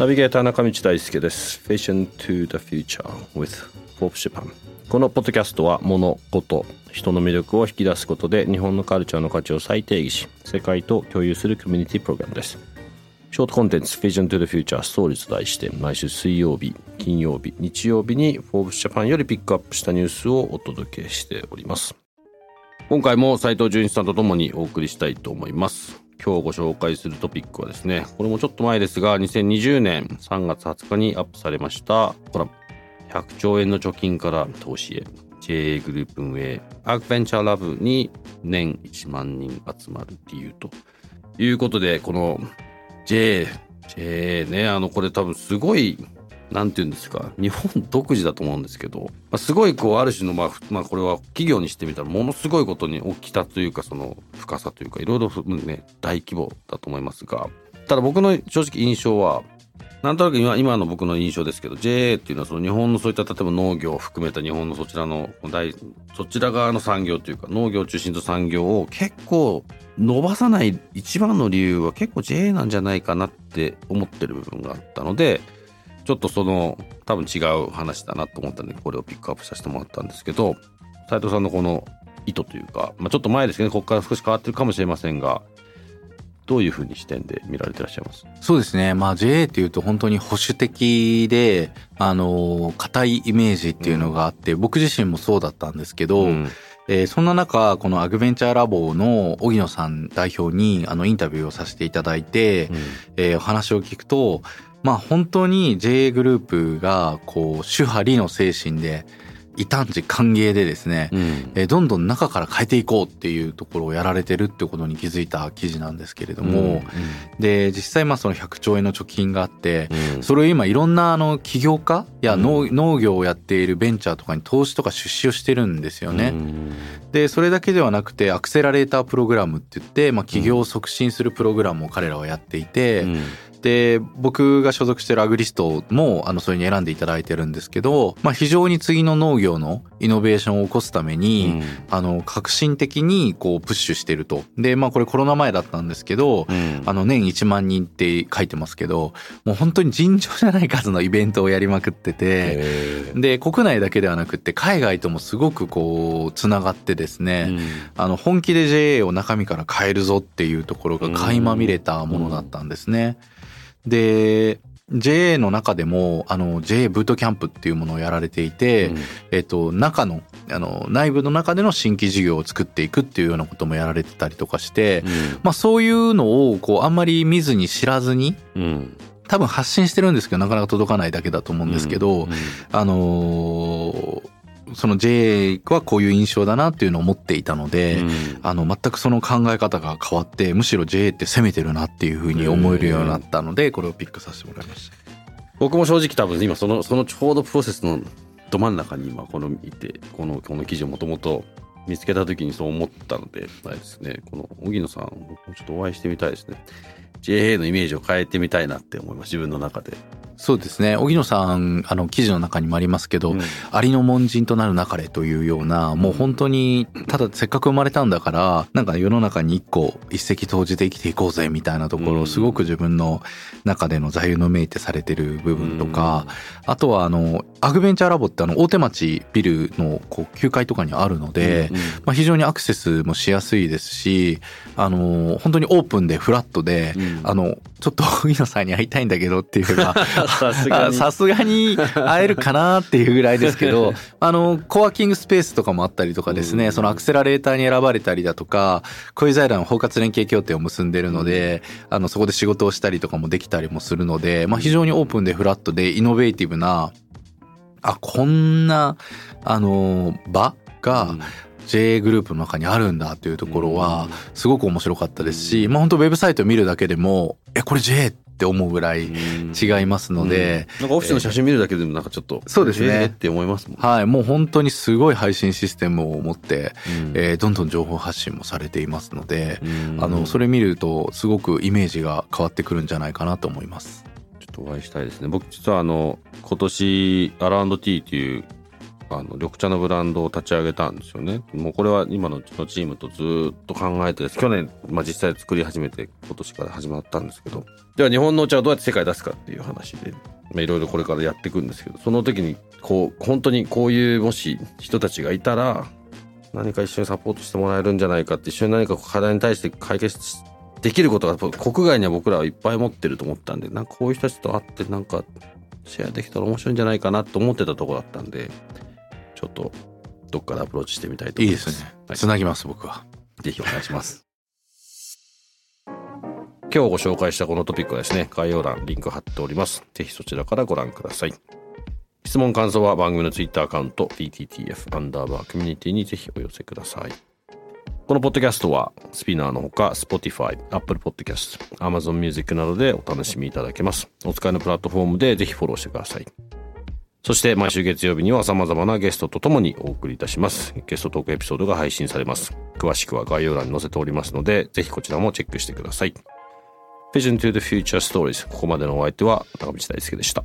ナビゲーター中道大輔です。Vision to the Future with Forbes Japan このポッドキャストは物事人の魅力を引き出すことで日本のカルチャーの価値を再定義し世界と共有するコミュニティプログラムです。ショートコンテンツ Vision to the Future ストーリーと題して毎週水曜日金曜日日曜日に Forbes Japan よりピックアップしたニュースをお届けしております。今回も斉藤純一さんとともにお送りしたいと思います。今日ご紹介するトピックはですね、これもちょっと前ですが、2020年3月20日にアップされました、ほら、100兆円の貯金から投資へ、JA グループ運営、アクベンチャーラブに年1万人集まる理由と。いうことで、この JA、JA ね、あの、これ多分すごいなんていうんですか日本独自だと思うんですけど、まあ、すごいこうある種のまあ、まあ、これは企業にしてみたらものすごいことに起きたというかその深さというかいろいろね大規模だと思いますがただ僕の正直印象はなんとなく今今の僕の印象ですけど JA っていうのはその日本のそういった例えば農業を含めた日本のそちらの大そちら側の産業というか農業中心と産業を結構伸ばさない一番の理由は結構 JA なんじゃないかなって思ってる部分があったのでちょっとその多分違う話だなと思ったんでこれをピックアップさせてもらったんですけど斉藤さんのこの意図というか、まあ、ちょっと前ですけどねここから少し変わってるかもしれませんがどういうふうに視点で見られてらっしゃいます？そうですね。まあ JA っていうと本当に保守的で、あの、硬いイメージっていうのがあって、うん、僕自身もそうだったんですけど、うん、えー、そんな中、このアグベンチャーラボの荻野さん代表にあのインタビューをさせていただいて、うん、えー、お話を聞くと、まあ本当に JA グループがこう主張理の精神で異端児歓迎でですね、うん、えどんどん中から変えていこうっていうところをやられてるってことに気づいた記事なんですけれども、うんうん、で実際まあその100兆円の貯金があって、うん、それを今いろんなあの起業家や農,、農業をやっているベンチャーとかに投資とか出資をしてるんですよね。でそれだけではなくてアクセラレータープログラムって言って、まあ、起業を促進するプログラムを彼らはやっていて、で僕が所属してるアグリストもあのそれに選んでいただいてるんですけど、まあ、非常に次の農業のイノベーションを起こすために、うん、あの革新的にこうプッシュしてると。でまあこれコロナ前だったんですけど、うん、あの年1万人って書いてますけどもう本当に尋常じゃない数のイベントをやりまくっててで国内だけではなくて海外ともすごくこうつながってですね、うん、あの本気で JA を中身から変えるぞっていうところが垣間見れたものだったんですね。で、JA の中でも、あの、JA ブートキャンプっていうものをやられていて、うん、えっと、中の、あの、内部の中での新規事業を作っていくっていうようなこともやられてたりとかして、うん、まあそういうのを、こう、あんまり見ずに知らずに、うん、多分発信してるんですけど、なかなか届かないだけだと思うんですけど、あのーその JA はこういう印象だなっていうのを持っていたので、うん、あの全くその考え方が変わってむしろ JA って攻めてるなっていうふうに思えるようになったのでこれをピックさせてもらいました。僕も正直多分今そのそのちょうどプロセスのど真ん中に今このいてこのこの記事をもともと見つけた時にそう思ったのであれですね。この荻野さん僕もちょっとお会いしてみたいですね。JA のイメージを変えてみたいなって思います。自分の中でそうですね。荻野さんあの記事の中にもありますけど、うん、ありの門人となるなかれというようなもう本当にただせっかく生まれたんだからなんか世の中に一個一石投じて生きていこうぜみたいなところをすごく自分の中での座右の銘ってされてる部分とか、うん、あとはあのアグベンチャーラボってあの大手町ビルのこう9階とかにあるので、うん、まあ、非常にアクセスもしやすいですしあの本当にオープンでフラットで、あのちょっと荻野さんに会いたいんだけどっていうか さすがに。さすがに会えるかなっていうぐらいですけど、あの、コワーキングスペースとかもあったりとかですね、そのアクセラレーターに選ばれたりだとか、小泉財団包括連携協定を結んでるので、あの、そこで仕事をしたりとかもできたりもするので、まあ非常にオープンでフラットでイノベーティブな、あ、こんな、あの、場が、JA グループの中にあるんだというところはすごく面白かったですし、まあ本当ウェブサイトを見るだけでもえこれ JA って思うぐらい違いますので、なんかオフィスの写真見るだけでもなんかちょっと、そうですね。って思いますもんはい。もう本当にすごい配信システムを持って、うん。えーどんどん情報発信もされていますので、うん。あのそれ見るとすごくイメージが変わってくるんじゃないかなと思います。ちょっとお会いしたいですね。僕実はあの今年アラウンドティーっていうあの緑茶のブランドを立ち上げたんですよね。もうこれは今のうちのチームとずっと考えて。去年、まあ、実際作り始めて今年から始まったんですけど。では日本のお茶をどうやって世界出すかっていう話で、いろいろこれからやっていくんですけど、その時にこう本当にこういうもし人たちがいたら何か一緒にサポートしてもらえるんじゃないかって一緒に何か課題に対して解決できることが国外には僕らはいっぱい持ってると思ったんでなんかこういう人たちと会ってなんかシェアできたら面白いんじゃないかなと思ってたとこだったんでちょっとどっかでアプローチしてみたいと思いまいいですすね。はい。つなぎます僕は。ぜひお願いします。今日ご紹介したこのトピックはですね概要欄リンク貼っております。ぜひそちらからご覧ください。質問感想は番組のツイッターアカウント DTTF アンダーバーコミュニティにぜひお寄せください。このポッドキャストはスピナーのほか Spotify、Apple Podcast、Amazon Music などでお楽しみいただけます。お使いのプラットフォームでぜひフォローしてくださいそして毎週月曜日には様々なゲストとともにお送りいたします。ゲストトークエピソードが配信されます。詳しくは概要欄に載せておりますので、ぜひこちらもチェックしてください。Vision to the Future Stories ここまでのお相手は高道大輔でした。